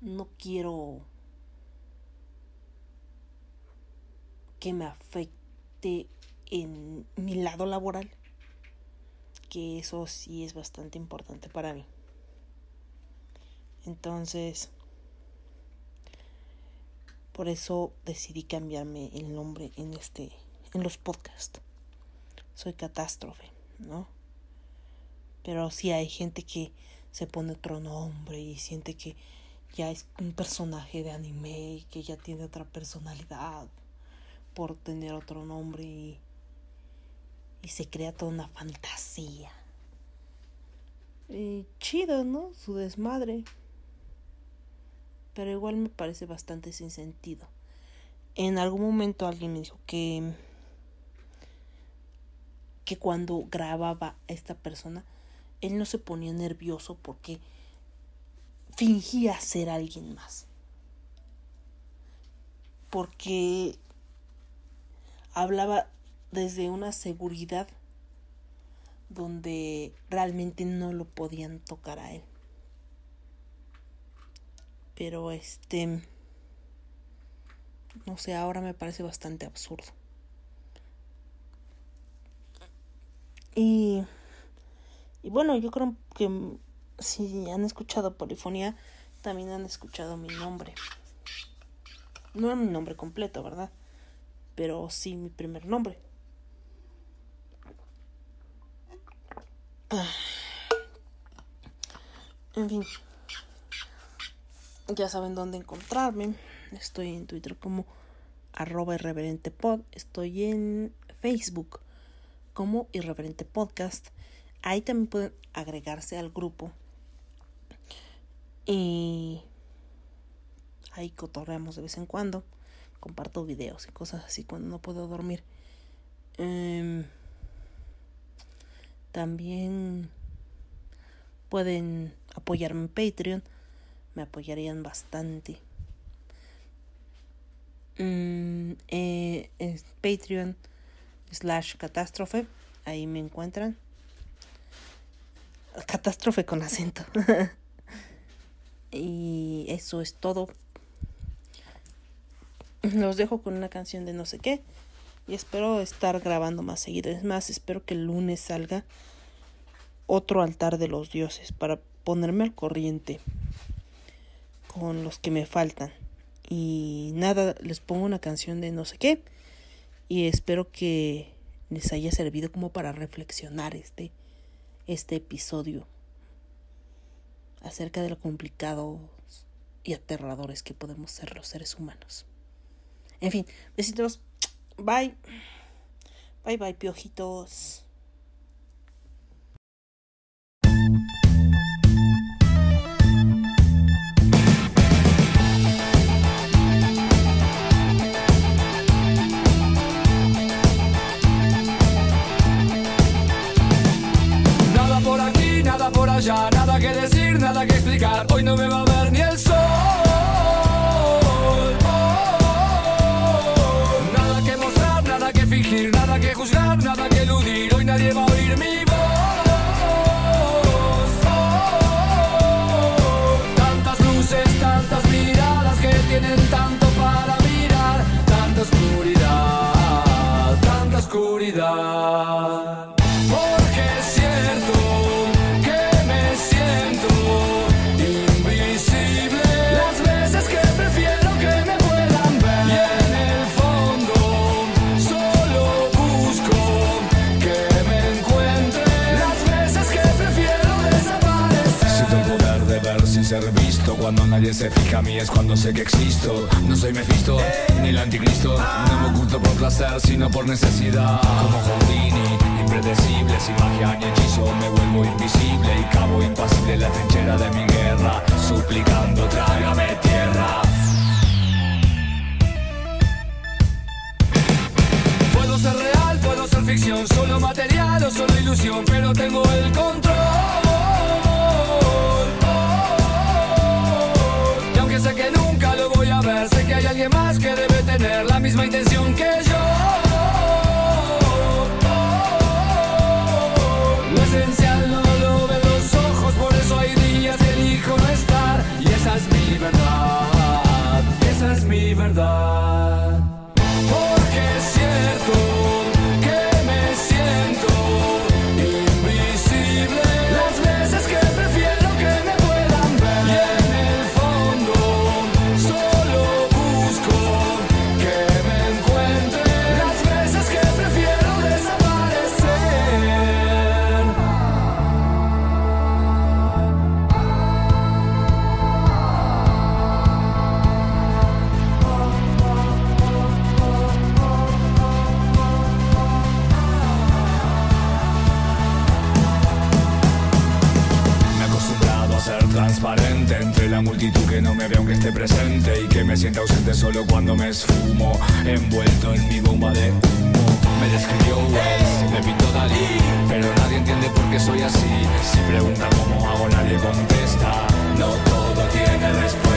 no quiero que me afecte en mi lado laboral, que eso sí es bastante importante para mí. Entonces, por eso decidí cambiarme el nombre en este en los podcasts. Soy catástrofe, ¿no? Pero sí hay gente que se pone otro nombre y siente que ya es un personaje de anime y que ya tiene otra personalidad por tener otro nombre y, y se crea toda una fantasía. Y chido, ¿no? Su desmadre pero igual me parece bastante sin sentido. En algún momento alguien me dijo que que cuando grababa a esta persona él no se ponía nervioso porque fingía ser alguien más. Porque hablaba desde una seguridad donde realmente no lo podían tocar a él. Pero este... No sé, ahora me parece bastante absurdo. Y... Y bueno, yo creo que si han escuchado Polifonía, también han escuchado mi nombre. No mi nombre completo, ¿verdad? Pero sí mi primer nombre. En fin ya saben dónde encontrarme. Estoy en Twitter como arroba irreverente pod. Estoy en Facebook como irreverente podcast. Ahí también pueden agregarse al grupo. Y ahí cotorreamos de vez en cuando. Comparto videos y cosas así cuando no puedo dormir. Em, también pueden apoyarme en Patreon me apoyarían bastante. Mm, eh, Patreon slash catástrofe, ahí me encuentran. Catástrofe con acento. [laughs] y eso es todo. Los dejo con una canción de no sé qué. Y espero estar grabando más seguido. Es más, espero que el lunes salga otro altar de los dioses para ponerme al corriente con los que me faltan. Y nada, les pongo una canción de no sé qué. Y espero que les haya servido como para reflexionar este, este episodio acerca de lo complicados y aterradores que podemos ser los seres humanos. En fin, besitos. Bye. Bye bye, piojitos. Nada que decir, nada que explicar. Hoy no me va a ver ni el sol. Nada que mostrar, nada que fingir, nada que juzgar, nada que eludir. Hoy nadie va a oír mi voz. Tantas luces, tantas miradas que tienen tanto para mirar. Tanta oscuridad, tanta oscuridad. Cuando nadie se fija a mí es cuando sé que existo. No soy Mephisto, ni el anticristo. No me oculto por placer, sino por necesidad. Como Houdini, impredecible, sin magia ni hechizo. Me vuelvo invisible y cabo impasible en la trinchera de mi guerra. Suplicando, trágame tierra. Puedo ser real, puedo ser ficción, solo material o solo ilusión, pero tengo el control. Más que debe tener la misma intención que yo. Esté presente y que me sienta ausente solo cuando me esfumo, envuelto en mi bomba de humo. Me describió Wells, me pintó Dalí, pero nadie entiende por qué soy así. Si pregunta cómo hago, nadie contesta. No todo tiene respuesta.